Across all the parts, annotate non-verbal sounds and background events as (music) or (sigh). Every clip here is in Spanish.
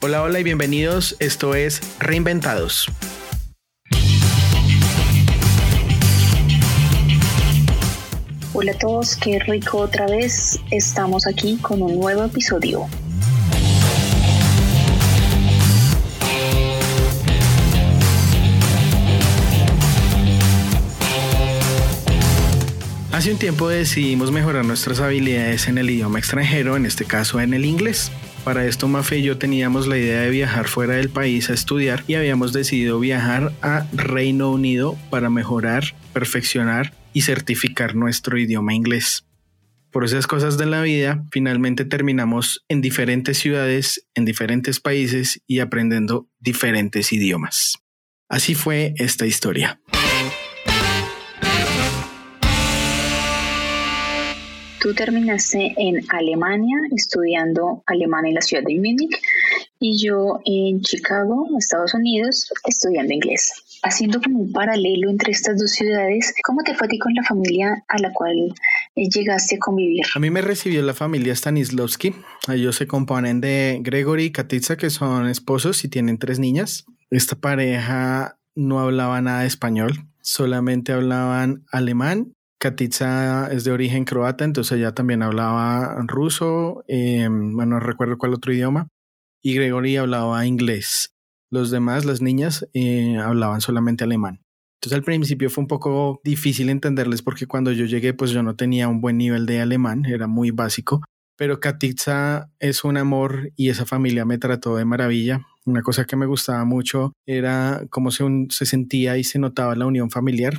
Hola, hola y bienvenidos. Esto es Reinventados. Hola a todos, qué rico otra vez. Estamos aquí con un nuevo episodio. Hace un tiempo decidimos mejorar nuestras habilidades en el idioma extranjero, en este caso en el inglés. Para esto Mafe y yo teníamos la idea de viajar fuera del país a estudiar y habíamos decidido viajar a Reino Unido para mejorar, perfeccionar y certificar nuestro idioma inglés. Por esas cosas de la vida, finalmente terminamos en diferentes ciudades, en diferentes países y aprendiendo diferentes idiomas. Así fue esta historia. Tú terminaste en Alemania estudiando alemán en la ciudad de Múnich y yo en Chicago, Estados Unidos, estudiando inglés. Haciendo como un paralelo entre estas dos ciudades, ¿cómo te fue a ti con la familia a la cual eh, llegaste a convivir? A mí me recibió la familia Stanislavski. Ellos se componen de Gregory y Katitza, que son esposos y tienen tres niñas. Esta pareja no hablaba nada de español, solamente hablaban alemán Katica es de origen croata, entonces ella también hablaba ruso, eh, bueno, no recuerdo cuál otro idioma, y Gregory hablaba inglés. Los demás, las niñas, eh, hablaban solamente alemán. Entonces al principio fue un poco difícil entenderles porque cuando yo llegué pues yo no tenía un buen nivel de alemán, era muy básico, pero Katica es un amor y esa familia me trató de maravilla. Una cosa que me gustaba mucho era cómo se, se sentía y se notaba la unión familiar.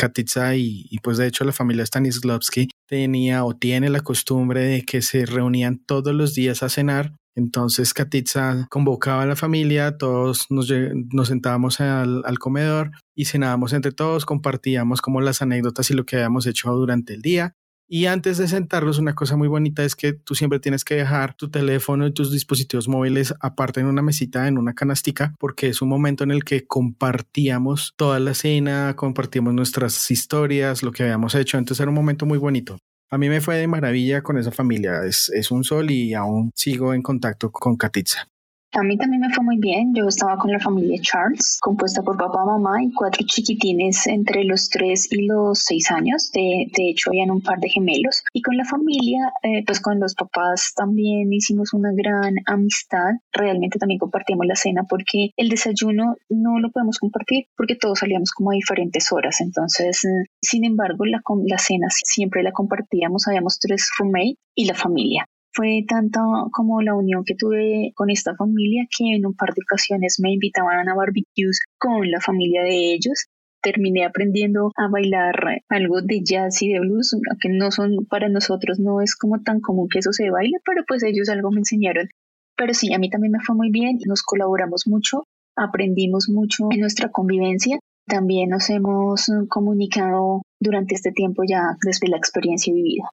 Katitza y, pues de hecho la familia Stanislavski tenía o tiene la costumbre de que se reunían todos los días a cenar. Entonces Katitza convocaba a la familia, todos nos, nos sentábamos al, al comedor y cenábamos entre todos, compartíamos como las anécdotas y lo que habíamos hecho durante el día. Y antes de sentarlos, una cosa muy bonita es que tú siempre tienes que dejar tu teléfono y tus dispositivos móviles aparte en una mesita, en una canastica, porque es un momento en el que compartíamos toda la cena, compartíamos nuestras historias, lo que habíamos hecho. Entonces era un momento muy bonito. A mí me fue de maravilla con esa familia. Es, es un sol y aún sigo en contacto con Katitza. A mí también me fue muy bien. Yo estaba con la familia Charles, compuesta por papá, mamá y cuatro chiquitines entre los tres y los seis años. De, de hecho, habían un par de gemelos. Y con la familia, eh, pues con los papás también hicimos una gran amistad. Realmente también compartíamos la cena porque el desayuno no lo podemos compartir porque todos salíamos como a diferentes horas. Entonces, eh, sin embargo, la, la cena siempre la compartíamos. Habíamos tres roommates y la familia. Fue tanta como la unión que tuve con esta familia que en un par de ocasiones me invitaban a barbecues con la familia de ellos terminé aprendiendo a bailar algo de jazz y de blues, que no son para nosotros, no es como tan común que eso se baile, pero pues ellos algo me enseñaron. Pero sí, a mí también me fue muy bien, nos colaboramos mucho, aprendimos mucho en nuestra convivencia, también nos hemos comunicado durante este tiempo ya desde la experiencia vivida.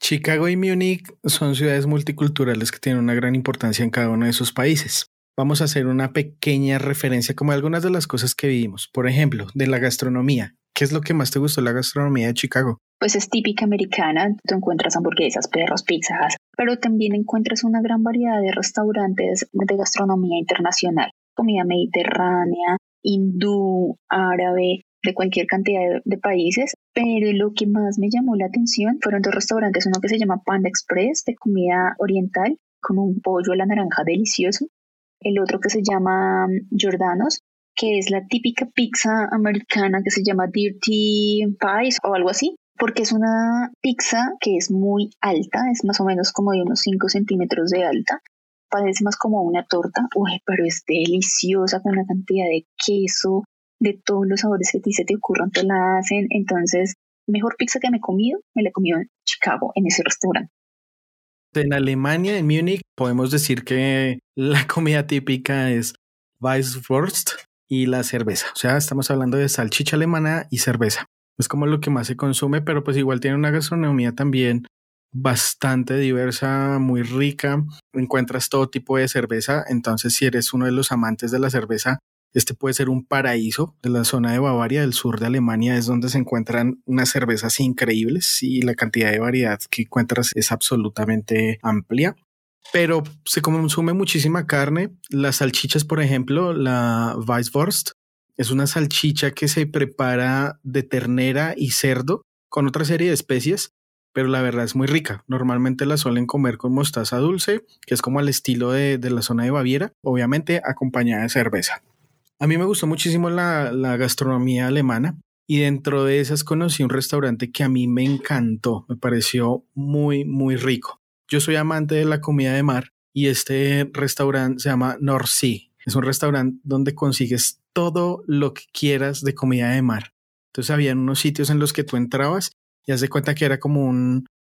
Chicago y Múnich son ciudades multiculturales que tienen una gran importancia en cada uno de sus países. Vamos a hacer una pequeña referencia como algunas de las cosas que vivimos. Por ejemplo, de la gastronomía. ¿Qué es lo que más te gustó la gastronomía de Chicago? Pues es típica americana, tú encuentras hamburguesas, perros, pizzas, pero también encuentras una gran variedad de restaurantes de gastronomía internacional, comida mediterránea, hindú, árabe, de cualquier cantidad de, países, pero lo que más me llamó la atención fueron dos restaurantes, uno que se llama Panda Express de comida oriental con un pollo a la naranja delicioso, el otro que se llama Jordanos, que es la típica pizza americana que se llama Dirty Pies o algo así, porque es una pizza que es muy alta, es más o menos como de unos 5 centímetros de alta, parece más como una torta, uy, pero es deliciosa con una cantidad de queso, de todos los sabores que a ti se te ocurran, te la hacen. Entonces, mejor pizza que me he comido, me la he comido en Chicago, en ese restaurante. En Alemania, en Múnich, podemos decir que la (laughs) comida típica es Weisswurst y la cerveza. O sea, estamos hablando de salchicha alemana y cerveza. Es como lo que más se consume, pero pues igual tiene una gastronomía también bastante diversa, muy rica. Encuentras todo tipo de cerveza. Entonces, si eres uno de los amantes de la cerveza, este puede ser un paraíso de la zona de Bavaria, del sur de Alemania, es donde se encuentran unas cervezas increíbles y la cantidad de variedad que encuentras es absolutamente amplia. pero se consume muchísima carne. Las salchichas, por ejemplo, la Weisswurst, es una salchicha que se prepara de ternera y cerdo con otra serie de especies, pero la verdad es muy rica. Normalmente la suelen comer con mostaza dulce, que es como al estilo de, la zona de Baviera, obviamente acompañada de cerveza. A mí me gustó muchísimo la, la gastronomía alemana y dentro de esas conocí un restaurante que a mí me encantó, me pareció muy, muy rico. Yo soy amante de la comida de mar y este restaurante se llama North Sea. Es un restaurante donde consigues todo lo que quieras de comida de mar. Entonces había unos sitios en los que tú entrabas y haz de cuenta que era como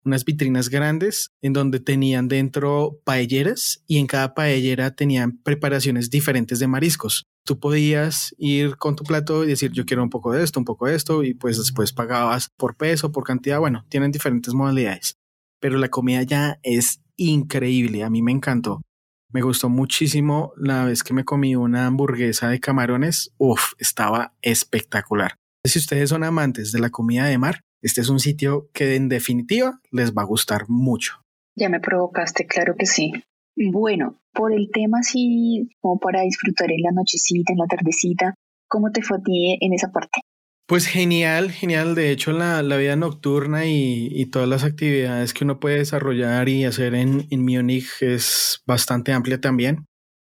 unas vitrinas grandes en donde tenían dentro paelleras y en cada paellera tenían preparaciones diferentes de mariscos. Tú podías ir con tu plato y decir yo quiero un poco de esto, un poco de esto y pues después pagabas por peso, por cantidad. Bueno, tienen diferentes modalidades, pero la comida ya es increíble. A mí me encantó. Me gustó muchísimo la vez que me comí una hamburguesa de camarones. Uf, estaba espectacular. Si ustedes son amantes de la comida de mar, este es un sitio que en definitiva les va a gustar mucho. Ya me provocaste, claro que sí. Bueno, por el tema así como para disfrutar en la nochecita, en la tardecita, ¿cómo te fue a ti en esa parte? Pues genial, genial. De hecho, la, vida nocturna y, todas las actividades que uno puede desarrollar y hacer en, en Múnich es bastante amplia también.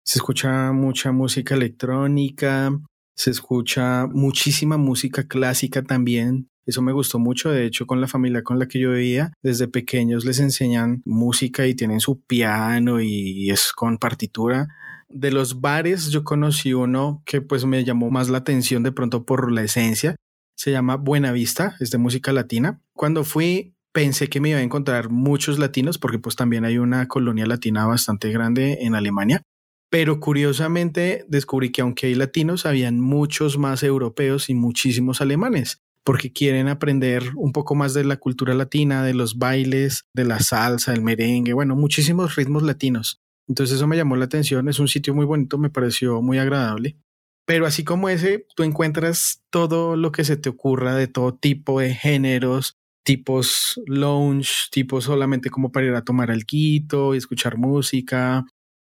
Se escucha mucha música electrónica, se escucha muchísima música clásica también. Eso me gustó mucho. De hecho, con la familia con la que yo vivía, desde pequeños les enseñan música y tienen su piano y es con partitura de los bares yo conocí uno que pues me llamó más la atención de pronto por la esencia. Se llama Buena Vista, es de música latina. Cuando fui pensé que me iba a encontrar muchos latinos porque pues también hay una colonia latina bastante grande en Alemania. Pero curiosamente descubrí que aunque hay latinos, habían muchos más europeos y muchísimos alemanes porque quieren aprender un poco más de la cultura latina, de los bailes, de la salsa, el merengue, bueno, muchísimos ritmos latinos. Entonces eso me llamó la atención, es un sitio muy bonito, me pareció muy agradable. Pero así como ese, tú encuentras todo lo que se te ocurra de todo tipo de géneros, tipos lounge, tipos solamente como para ir a tomar alquito y escuchar música.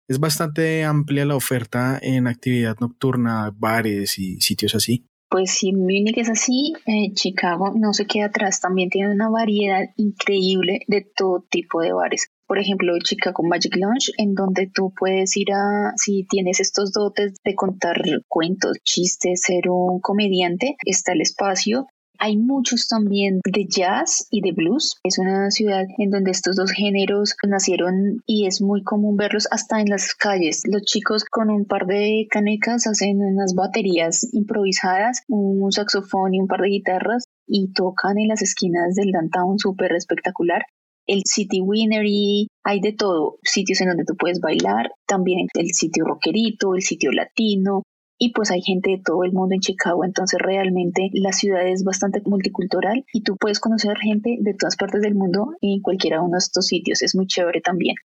Es bastante amplia la oferta en actividad nocturna, bares y sitios así. Pues si Múnich es así, eh, Chicago no se queda atrás, también tiene una variedad increíble de todo tipo de bares por ejemplo, Chicago Magic Lounge, en donde tú puedes ir a, si tienes estos dotes de contar cuentos, chistes, ser un comediante, está el espacio. Hay muchos también de jazz y de blues. Es una ciudad en donde estos dos géneros nacieron y es muy común verlos hasta en las calles. Los chicos con un par de canecas hacen unas baterías improvisadas, un saxofón y un par de guitarras y tocan en las esquinas del downtown súper espectacular el City Winery, hay de todo, sitios en donde tú puedes bailar, también el sitio rockerito, el sitio latino, y pues hay gente de todo el mundo en Chicago, entonces realmente la ciudad es bastante multicultural y tú puedes conocer gente de todas partes del mundo en cualquiera uno de estos sitios, es muy chévere también.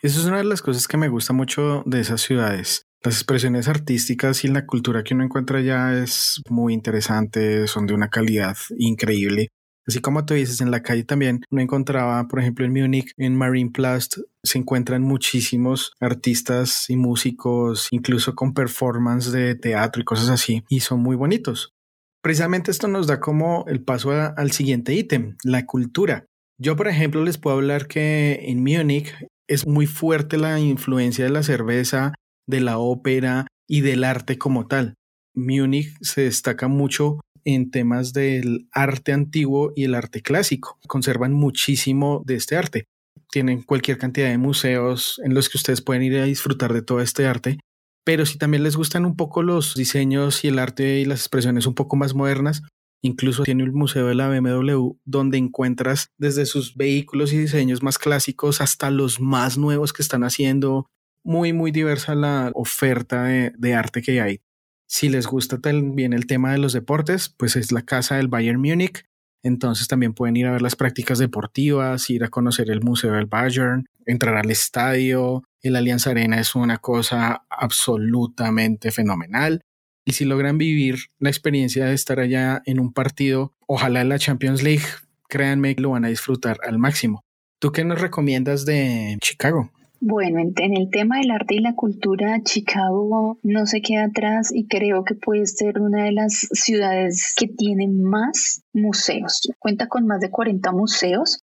Eso es una de las cosas que me gusta mucho de esas ciudades. Las expresiones artísticas y la cultura que uno encuentra allá es muy interesante, son de una calidad increíble. Así como tú dices, en la calle también uno encontraba, por ejemplo, en Múnich, en Marienplatz, se encuentran muchísimos artistas y músicos, incluso con performance de teatro y cosas así, y son muy bonitos. Precisamente esto nos da como el paso al siguiente ítem, la cultura. Yo, por ejemplo, les puedo hablar que en Múnich es muy fuerte la influencia de la cerveza, de la ópera y del arte como tal. Múnich se destaca mucho en temas del arte antiguo y el arte clásico. Conservan muchísimo de este arte. Tienen cualquier cantidad de museos en los que ustedes pueden ir a disfrutar de todo este arte. Pero si también les gustan un poco los diseños y el arte y las expresiones un poco más modernas, incluso tiene el museo de la BMW donde encuentras desde sus vehículos y diseños más clásicos hasta los más nuevos que están haciendo. Muy, muy diversa la oferta de, de arte que hay. Si les gusta también el tema de los deportes, pues es la casa del Bayern Múnich. Entonces también pueden ir a ver las prácticas deportivas, ir a conocer el Museo del Bayern, entrar al estadio. El Allianz Arena es una cosa absolutamente fenomenal. Y si logran vivir la experiencia de estar allá en un partido, ojalá en la Champions League, créanme que lo van a disfrutar al máximo. ¿Tú qué nos recomiendas de Chicago? Bueno, en, el tema del arte y la cultura, Chicago no se queda atrás y creo que puede ser una de las ciudades que tiene más museos. Cuenta con más de 40 museos.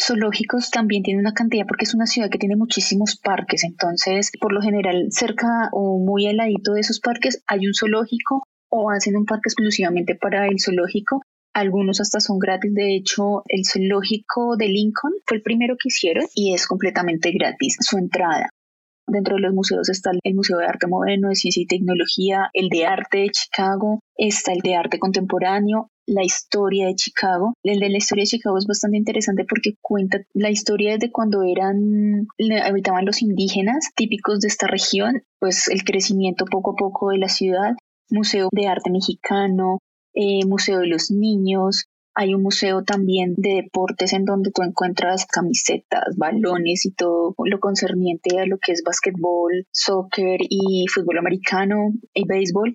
Zoológicos también tiene una cantidad porque es una ciudad que tiene muchísimos parques, entonces por lo general cerca o muy al ladito de esos parques hay un zoológico o hacen un parque exclusivamente para el zoológico algunos hasta son gratis. De hecho, el zoológico de Lincoln fue el primero que hicieron y es completamente gratis su entrada. Dentro de los museos está el Museo de Arte Moderno, de Ciencia y Tecnología, el de Arte de Chicago, está el de Arte Contemporáneo, la historia de Chicago. El de la historia de Chicago es bastante interesante porque cuenta la historia de cuando eran, habitaban los indígenas típicos de esta región, pues el crecimiento poco a poco de la ciudad, Museo de Arte Mexicano, eh, Museo de los Niños, hay un museo también de deportes en donde tú encuentras camisetas, balones y todo lo concerniente a lo que es básquetbol, soccer y fútbol americano y béisbol.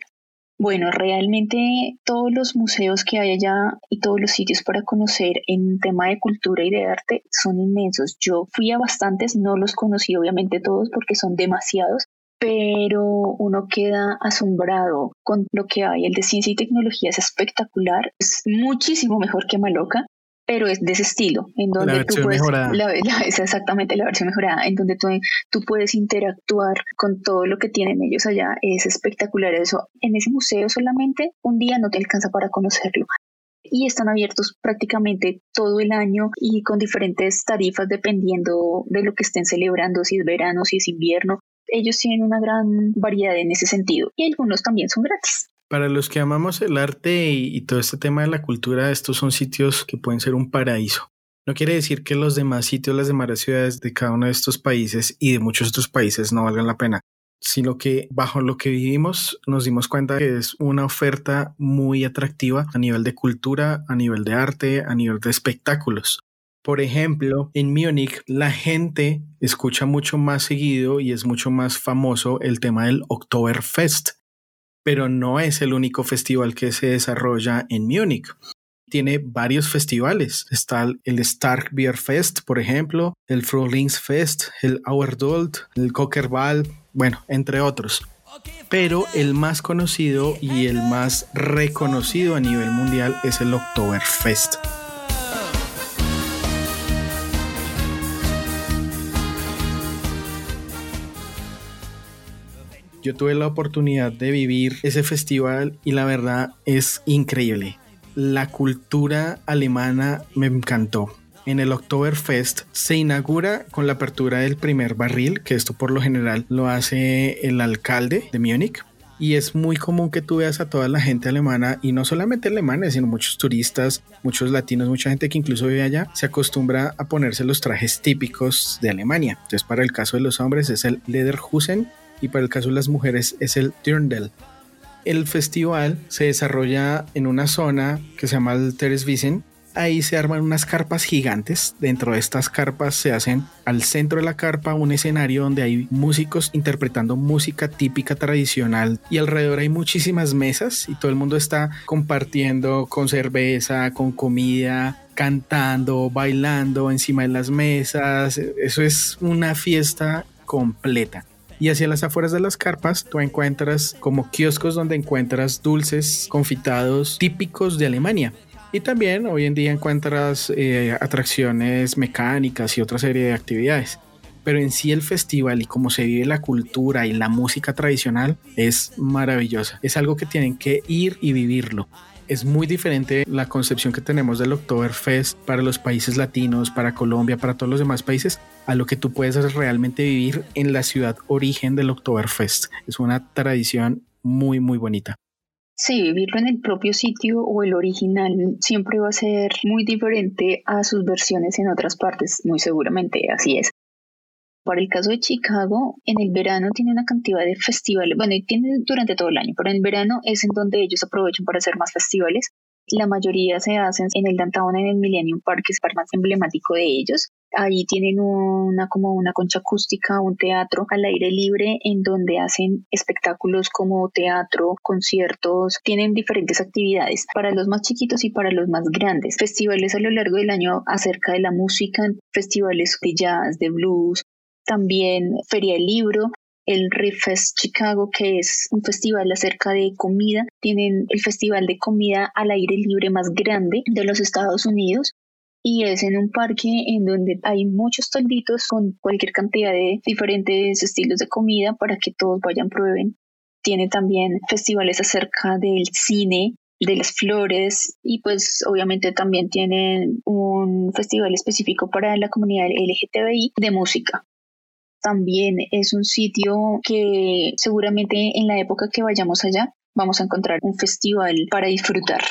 Bueno, realmente todos los museos que hay allá y todos los sitios para conocer en tema de cultura y de arte son inmensos. Yo fui a bastantes, no los conocí obviamente todos porque son demasiados, pero uno queda asombrado con lo que hay. El de ciencia y tecnología es espectacular, es muchísimo mejor que Maloca, pero es de ese estilo, en donde tú puedes, la, (laughs) es exactamente la versión mejorada, en donde tú, tú puedes interactuar con todo lo que tienen ellos allá, es espectacular eso. En ese museo solamente un día no te alcanza para conocerlo, y están abiertos prácticamente todo el año y con diferentes tarifas dependiendo de lo que estén celebrando, si es verano, si es invierno ellos tienen una gran variedad en ese sentido y algunos también son gratis. Para los que amamos el arte y, todo este tema de la cultura, estos son sitios que pueden ser un paraíso. No quiere decir que los demás sitios, las demás ciudades de cada uno de estos países y de muchos otros países no valgan la pena, sino que bajo lo que vivimos nos dimos cuenta que es una oferta muy atractiva a nivel de cultura, a nivel de arte, a nivel de espectáculos. Por ejemplo, en Múnich la gente escucha mucho más seguido y es mucho más famoso el tema del Oktoberfest, pero no es el único festival que se desarrolla en Múnich. Tiene varios festivales. Está el Stark Beer Fest, por ejemplo, el Frühlingsfest, el Auerdult, el Cockerball, bueno, entre otros. Pero el más conocido y el más reconocido a nivel mundial es el Oktoberfest. Yo tuve la oportunidad de vivir ese festival y la verdad es increíble. La cultura alemana me encantó. En el Oktoberfest se inaugura con la apertura del primer barril, que esto por lo general lo hace el alcalde de Múnich. Y es muy común que tú veas a toda la gente alemana, y no solamente alemanes, sino muchos turistas, muchos latinos, mucha gente que incluso vive allá, se acostumbra a ponerse los trajes típicos de Alemania. Entonces, para el caso de los hombres es el Lederhosen y para el caso de las mujeres es el Dirndl. El festival se desarrolla en una zona que se llama el. Ahí se arman unas carpas gigantes. Dentro de estas carpas se hacen al centro de la carpa un escenario donde hay músicos interpretando música típica tradicional y alrededor hay muchísimas mesas y todo el mundo está compartiendo con cerveza, con comida, cantando, bailando encima de las mesas. Eso es una fiesta completa y hacia las afueras de las carpas tú encuentras como kioscos donde encuentras dulces confitados típicos de Alemania. Y también hoy en día encuentras eh, atracciones mecánicas y otra serie de actividades. Pero en sí el festival y cómo se vive la cultura y la música tradicional es maravillosa. Es algo que tienen que ir y vivirlo es muy diferente la concepción que tenemos del Oktoberfest para los países latinos, para Colombia, para todos los demás países, a lo que tú puedes realmente vivir en la ciudad origen del Oktoberfest. Es una tradición muy, muy bonita. Sí, vivirlo en el propio sitio o el original siempre va a ser muy diferente a sus versiones en otras partes, muy seguramente así es. Para el caso de Chicago, en el verano tiene una cantidad de festivales, bueno, tiene durante todo el año, pero en verano es en donde ellos aprovechan para hacer más festivales. La mayoría se hacen en el downtown, en el Millennium Park, que es el más emblemático de ellos. Ahí tienen una como una concha acústica, un teatro al aire libre en donde hacen espectáculos como teatro, conciertos, tienen diferentes actividades para los más chiquitos y para los más grandes. Festivales a lo largo del año acerca de la música, festivales de jazz, de blues, también Feria del Libro, el Fest Chicago, que es un festival acerca de comida. Tienen el festival de comida al aire libre más grande de los Estados Unidos y es en un parque en donde hay muchos tolditos con cualquier cantidad de diferentes estilos de comida para que todos vayan prueben. Tiene también festivales acerca del cine, de las flores y pues obviamente también tienen un festival específico para la comunidad LGTBI de música también es un sitio que seguramente en la época que vayamos allá vamos a encontrar un festival para disfrutar.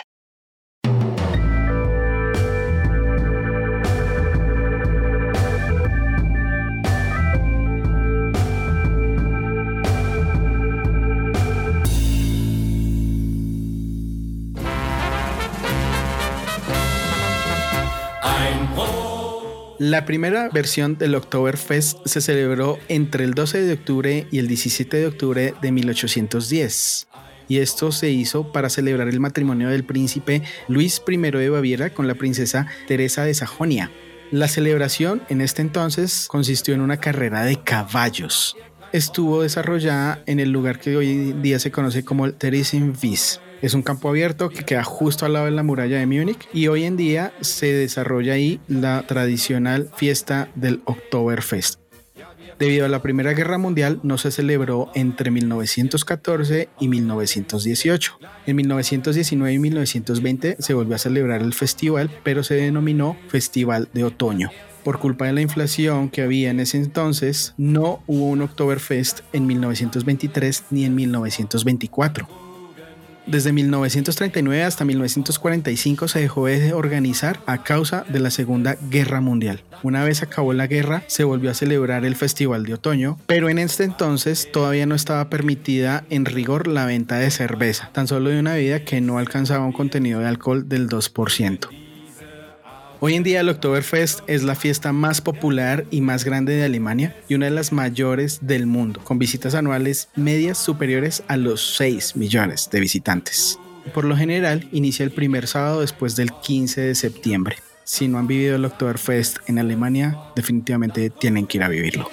La primera versión del Oktoberfest se celebró entre el 12 de octubre y el 17 de octubre de 1810 y esto se hizo para celebrar el matrimonio del príncipe Luis I de Baviera con la princesa Teresa de Sajonia. La celebración en este entonces consistió en una carrera de caballos. Estuvo desarrollada en el lugar que hoy día se conoce como el es un campo abierto que queda justo al lado de la muralla de Múnich y hoy en día se desarrolla ahí la tradicional fiesta del Oktoberfest. Debido a la Primera Guerra Mundial no se celebró entre 1914 y 1918. En 1919 y 1920 se volvió a celebrar el festival, pero se denominó Festival de Otoño. Por culpa de la inflación que había en ese entonces, no hubo un Oktoberfest en 1923 ni en 1924. Desde 1939 hasta 1945 se dejó de organizar a causa de la Segunda Guerra Mundial. Una vez acabó la guerra, se volvió a celebrar el Festival de Otoño, pero en este entonces todavía no estaba permitida en rigor la venta de cerveza, tan solo de una bebida que no alcanzaba un contenido de alcohol del 2%. Hoy en día el Oktoberfest es la fiesta más popular y más grande de Alemania y una de las mayores del mundo, con visitas anuales medias superiores a los 6 millones de visitantes. Por lo general, inicia el primer sábado después del 15 de septiembre. Si no han vivido el Oktoberfest en Alemania, definitivamente tienen que ir a vivirlo.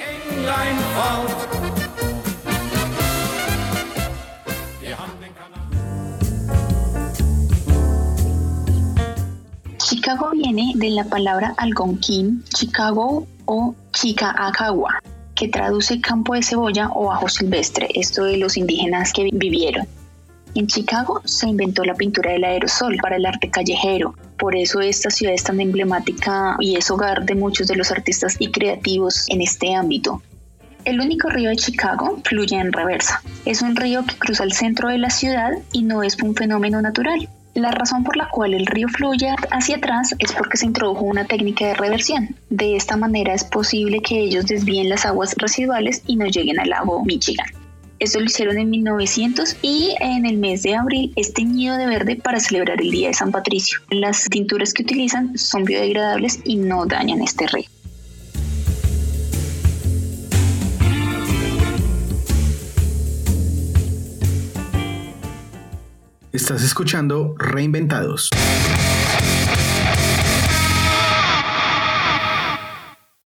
Chicago viene de la palabra algonquín, Chicago o Chicaacagua, que traduce campo de cebolla o ajo silvestre, esto de los indígenas que vivieron. En Chicago se inventó la pintura del aerosol para el arte callejero, por eso esta ciudad es tan emblemática y es hogar de muchos de los artistas y creativos en este ámbito. El único río de Chicago fluye en reversa. Es un río que cruza el centro de la ciudad y no es un fenómeno natural. La razón por la cual el río fluye hacia atrás es porque se introdujo una técnica de reversión. De esta manera es posible que ellos desvíen las aguas residuales y no lleguen al lago Michigan. Esto lo hicieron en 1900 y en el mes de abril es teñido de verde para celebrar el Día de San Patricio. Las tinturas que utilizan son biodegradables y no dañan este río. Estás escuchando Reinventados.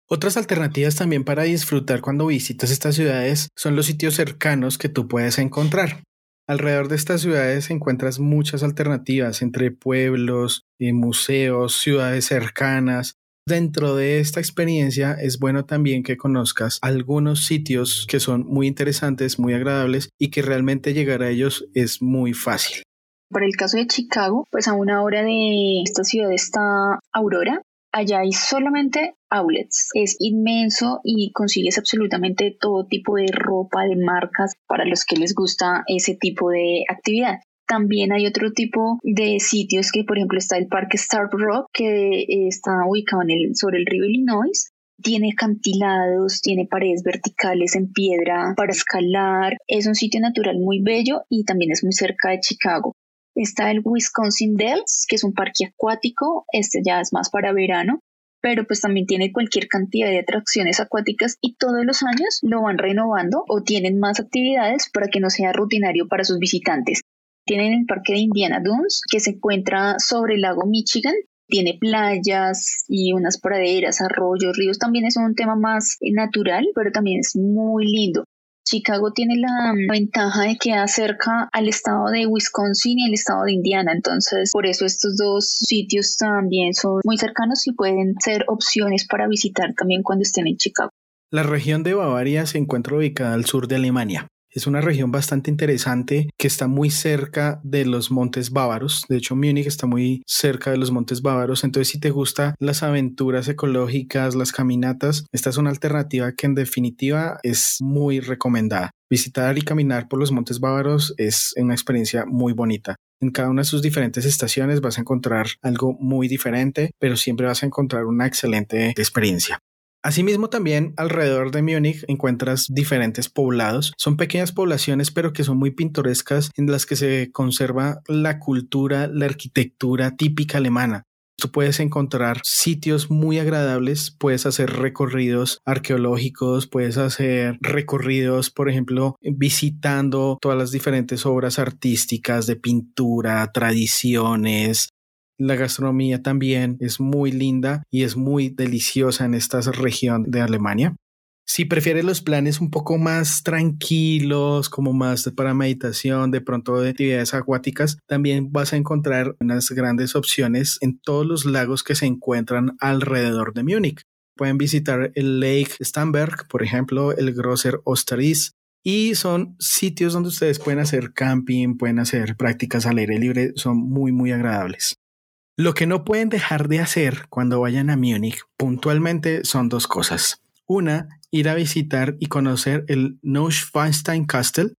Otras alternativas también para disfrutar cuando visitas estas ciudades son los sitios cercanos que tú puedes encontrar. Alrededor de estas ciudades encuentras muchas alternativas entre pueblos, eh, museos, ciudades cercanas. Dentro de esta experiencia es bueno también que conozcas algunos sitios que son muy interesantes, muy agradables y que realmente llegar a ellos es muy fácil. Por el caso de Chicago, pues a una hora de esta ciudad está Aurora. Allá hay solamente outlets. Es inmenso y consigues absolutamente todo tipo de ropa, de marcas para los que les gusta ese tipo de actividad. También hay otro tipo de sitios que, por ejemplo, está el Parque Star Rock, que está ubicado en el, sobre el río Illinois. Tiene acantilados, tiene paredes verticales en piedra para escalar. Es un sitio natural muy bello y también es muy cerca de Chicago. Está el Wisconsin Dells, que es un parque acuático, este ya es más para verano, pero pues también tiene cualquier cantidad de atracciones acuáticas y todos los años lo van renovando o tienen más actividades para que no sea rutinario para sus visitantes. Tienen el parque de Indiana Dunes, que se encuentra sobre el lago Michigan, tiene playas y unas praderas, arroyos, ríos, también es un tema más natural, pero también es muy lindo. Chicago tiene la ventaja de que acerca al estado de Wisconsin y el estado de Indiana, entonces por eso estos dos sitios también son muy cercanos y pueden ser opciones para visitar también cuando estén en Chicago. La región de Bavaria se encuentra ubicada al sur de Alemania. Es una región bastante interesante que está muy cerca de los montes bávaros. De hecho, Múnich está muy cerca de los montes bávaros. Entonces, si te gustan las aventuras ecológicas, las caminatas, esta es una alternativa que en definitiva es muy recomendada. Visitar y caminar por los montes bávaros es una experiencia muy bonita. En cada una de sus diferentes estaciones vas a encontrar algo muy diferente, pero siempre vas a encontrar una excelente experiencia. Asimismo, también alrededor de Múnich encuentras diferentes poblados. Son pequeñas poblaciones, pero que son muy pintorescas, en las que se conserva la cultura, la arquitectura típica alemana. Tú puedes encontrar sitios muy agradables, puedes hacer recorridos arqueológicos, puedes hacer recorridos, por ejemplo, visitando todas las diferentes obras artísticas de pintura, tradiciones, la gastronomía también es muy linda y es muy deliciosa en esta región de Alemania. Si prefieres los planes un poco más tranquilos, como más para meditación, de pronto de actividades acuáticas, también vas a encontrar unas grandes opciones en todos los lagos que se encuentran alrededor de Múnich. Pueden visitar el Lake Stamberg, por ejemplo, el Grosser Osteris, y son sitios donde ustedes pueden hacer camping, pueden hacer prácticas al aire libre, son muy, muy agradables. Lo que no pueden dejar de hacer cuando vayan a Múnich puntualmente son dos cosas. Una, ir a visitar y conocer el Neuschwanstein Castle,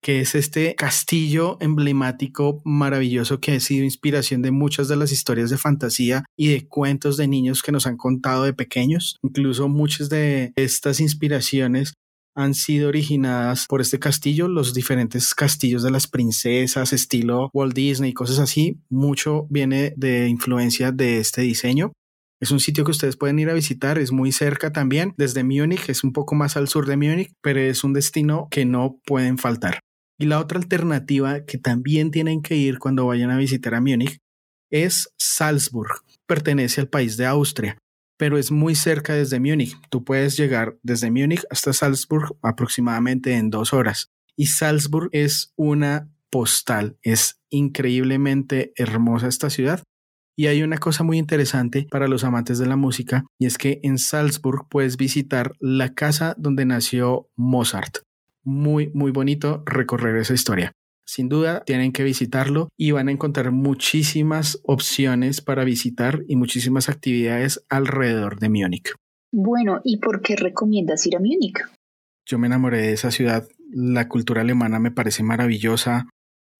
que es este castillo emblemático maravilloso que ha sido inspiración de muchas de las historias de fantasía y de cuentos de niños que nos han contado de pequeños. Incluso muchas de estas inspiraciones han sido originadas por este castillo, los diferentes castillos de las princesas, estilo Walt Disney y cosas así. Mucho viene de influencia de este diseño. Es un sitio que ustedes pueden ir a visitar, es muy cerca también, desde Múnich, es un poco más al sur de Múnich, pero es un destino que no pueden faltar. Y la otra alternativa que también tienen que ir cuando vayan a visitar a Múnich es Salzburg. Pertenece al país de Austria pero es muy cerca desde Múnich. Tú puedes llegar desde Múnich hasta Salzburg aproximadamente en dos horas. Y Salzburg es una postal, es increíblemente hermosa esta ciudad. Y hay una cosa muy interesante para los amantes de la música, y es que en Salzburg puedes visitar la casa donde nació Mozart. Muy, muy bonito recorrer esa historia. Sin duda, tienen que visitarlo y van a encontrar muchísimas opciones para visitar y muchísimas actividades alrededor de Múnich. Bueno, ¿y por qué recomiendas ir a Múnich? Yo me enamoré de esa ciudad. La cultura alemana me parece maravillosa.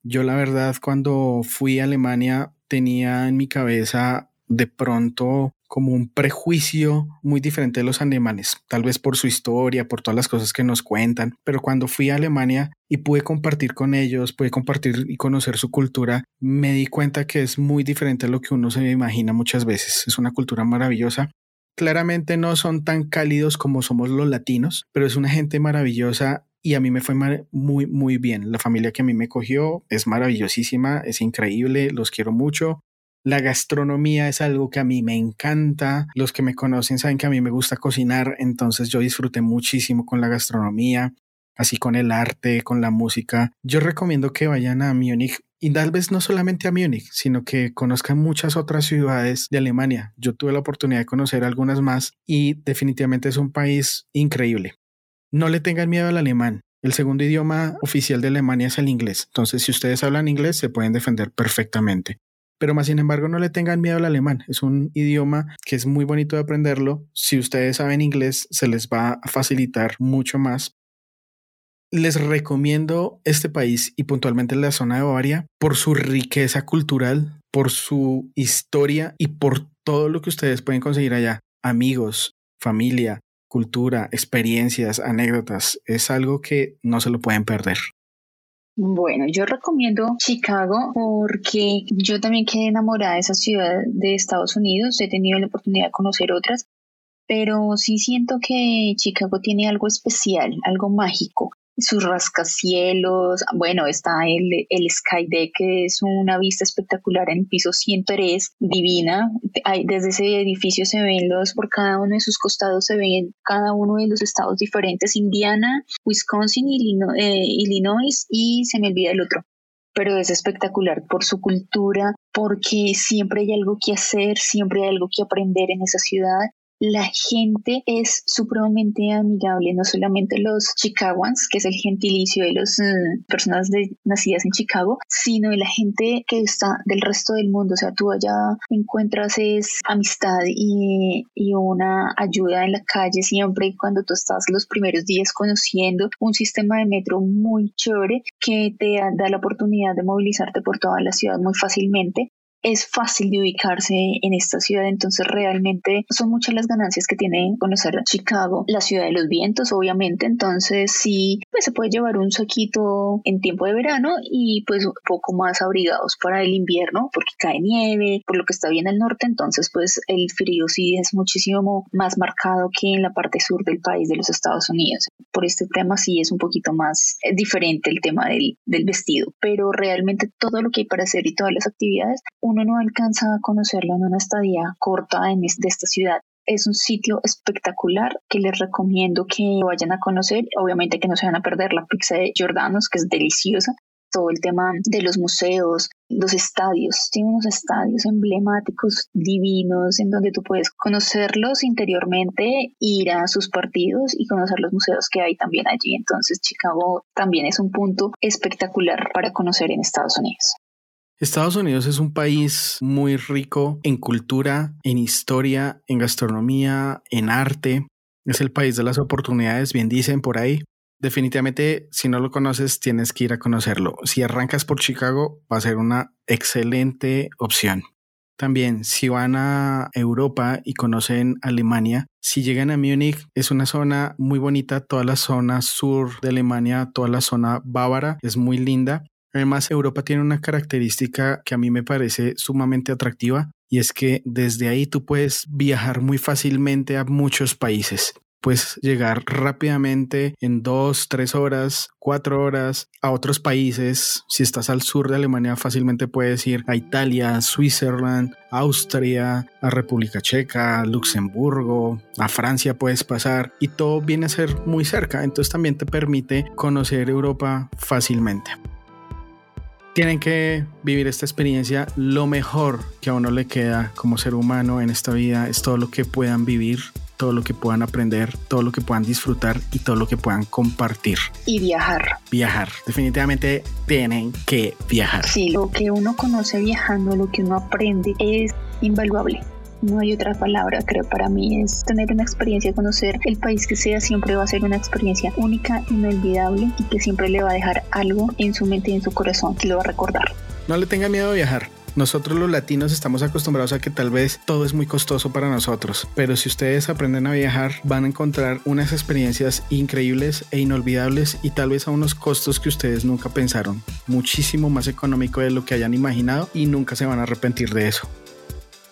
Yo la verdad cuando fui a Alemania tenía en mi cabeza de pronto como un prejuicio muy diferente de los alemanes, tal vez por su historia, por todas las cosas que nos cuentan, pero cuando fui a Alemania y pude compartir con ellos, pude compartir y conocer su cultura, me di cuenta que es muy diferente a lo que uno se imagina muchas veces. Es una cultura maravillosa. Claramente no son tan cálidos como somos los latinos, pero es una gente maravillosa y a mí me fue muy, muy bien. La familia que a mí me cogió es maravillosísima, es increíble, los quiero mucho. La gastronomía es algo que a mí me encanta. Los que me conocen saben que a mí me gusta cocinar, entonces yo disfruté muchísimo con la gastronomía, así con el arte, con la música. Yo recomiendo que vayan a Múnich y tal vez no solamente a Múnich, sino que conozcan muchas otras ciudades de Alemania. Yo tuve la oportunidad de conocer algunas más y definitivamente es un país increíble. No le tengan miedo al alemán. El segundo idioma oficial de Alemania es el inglés. Entonces, si ustedes hablan inglés, se pueden defender perfectamente pero más sin embargo no le tengan miedo al alemán. Es un idioma que es muy bonito de aprenderlo. Si ustedes saben inglés, se les va a facilitar mucho más. Les recomiendo este país y puntualmente la zona de Bavaria por su riqueza cultural, por su historia y por todo lo que ustedes pueden conseguir allá. Amigos, familia, cultura, experiencias, anécdotas. Es algo que no se lo pueden perder. Bueno, yo recomiendo Chicago porque yo también quedé enamorada de esa ciudad de Estados Unidos. He tenido la oportunidad de conocer otras, pero sí siento que Chicago tiene algo especial, algo mágico. Sus rascacielos, bueno, está el, el Sky Deck, que es una vista espectacular en piso 103, divina. Hay, desde ese edificio se ven los, por cada uno de sus costados se ven cada uno de los estados diferentes, Indiana, Wisconsin, Illinois, eh, Illinois y se me olvida el otro pero es espectacular por su cultura, porque siempre hay algo que hacer, siempre hay algo que aprender en esa ciudad la gente es supremamente amigable, no solamente los chicagoans, que es el gentilicio de las eh, personas nacidas en Chicago, sino de la gente que está del resto del mundo. O sea, tú allá encuentras es amistad y, y una ayuda en la calle siempre cuando tú estás los primeros días conociendo un sistema de metro muy chévere que te da la oportunidad de movilizarte por toda la ciudad muy fácilmente es fácil de ubicarse en esta ciudad, entonces realmente son muchas las ganancias que tiene conocer Chicago, la ciudad de los vientos, obviamente, entonces sí, pues se puede llevar un saquito en tiempo de verano y pues un poco más abrigados para el invierno, porque cae nieve, por lo que está bien al norte, entonces pues el frío sí es muchísimo más marcado que en la parte sur del país de los Estados Unidos. Por este tema sí es un poquito más eh, diferente el tema del, del vestido, pero realmente todo lo que hay para hacer y todas las actividades, uno no alcanza a conocerlo en una estadía corta en de esta ciudad. Es un sitio espectacular que les recomiendo que vayan a conocer. Obviamente que no se van a perder la pizza de Jordanos, que es deliciosa. Todo el tema de los museos, los estadios. Tiene unos estadios emblemáticos divinos en donde tú puedes conocerlos interiormente, ir a sus partidos y conocer los museos que hay también allí. Entonces Chicago también es un punto espectacular para conocer en Estados Unidos. Estados Unidos es un país muy rico en cultura, en historia, en gastronomía, en arte. Es el país de las oportunidades, bien dicen por ahí. Definitivamente, si no lo conoces, tienes que ir a conocerlo. Si arrancas por Chicago, va a ser una excelente opción. También, si van a Europa y conocen Alemania, si llegan a Múnich, es una zona muy bonita. Toda la zona sur de Alemania, toda la zona bávara, es muy linda. Además, Europa tiene una característica que a mí me parece sumamente atractiva y es que desde ahí tú puedes viajar muy fácilmente a muchos países. Puedes llegar rápidamente en dos, tres horas, cuatro horas a otros países. Si estás al sur de Alemania, fácilmente puedes ir a Italia, Switzerland, Austria, a República Checa, Luxemburgo, a Francia puedes pasar y todo viene a ser muy cerca. Entonces también te permite conocer Europa fácilmente tienen que vivir esta experiencia. Lo mejor que a uno le queda como ser humano en esta vida es todo lo que puedan vivir, todo lo que puedan aprender, todo lo que puedan disfrutar y todo lo que puedan compartir. Y viajar. Viajar. Definitivamente tienen que viajar. Sí, lo que uno conoce viajando, lo que uno aprende es invaluable no hay otra palabra, creo, para mí es tener una experiencia, conocer el país que sea, siempre va a ser una experiencia única, inolvidable y que siempre le va a dejar algo en su mente y en su corazón que lo va a recordar. No le tenga miedo a viajar. Nosotros los latinos estamos acostumbrados a que tal vez todo es muy costoso para nosotros, pero si ustedes aprenden a viajar van a encontrar unas experiencias increíbles e inolvidables y tal vez a unos costos que ustedes nunca pensaron, muchísimo más económico de lo que hayan imaginado y nunca se van a arrepentir de eso.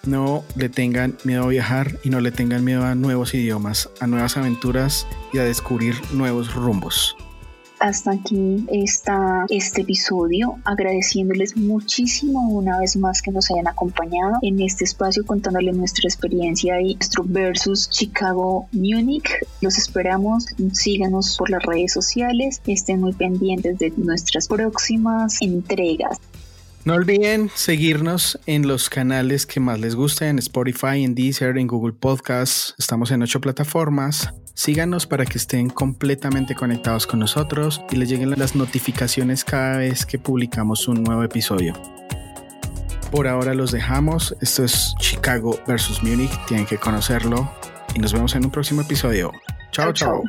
No le tengan miedo a viajar y no le tengan miedo a nuevos idiomas, a nuevas aventuras y a descubrir nuevos rumbos. Hasta aquí está este episodio, agradeciéndoles muchísimo una vez más que nos hayan acompañado en este espacio contándoles nuestra experiencia y nuestro versus Chicago Munich. Los esperamos, síganos por las redes sociales, estén muy pendientes de nuestras próximas entregas. No olviden seguirnos en los canales que más les gusten, en Spotify, en Deezer, en Google Podcasts. Estamos en ocho plataformas. Síganos para que estén completamente conectados con nosotros y les lleguen las notificaciones cada vez que publicamos un nuevo episodio. Por ahora los dejamos. Esto es Chicago versus Munich. Tienen que conocerlo y nos vemos en un próximo episodio. chao. chao.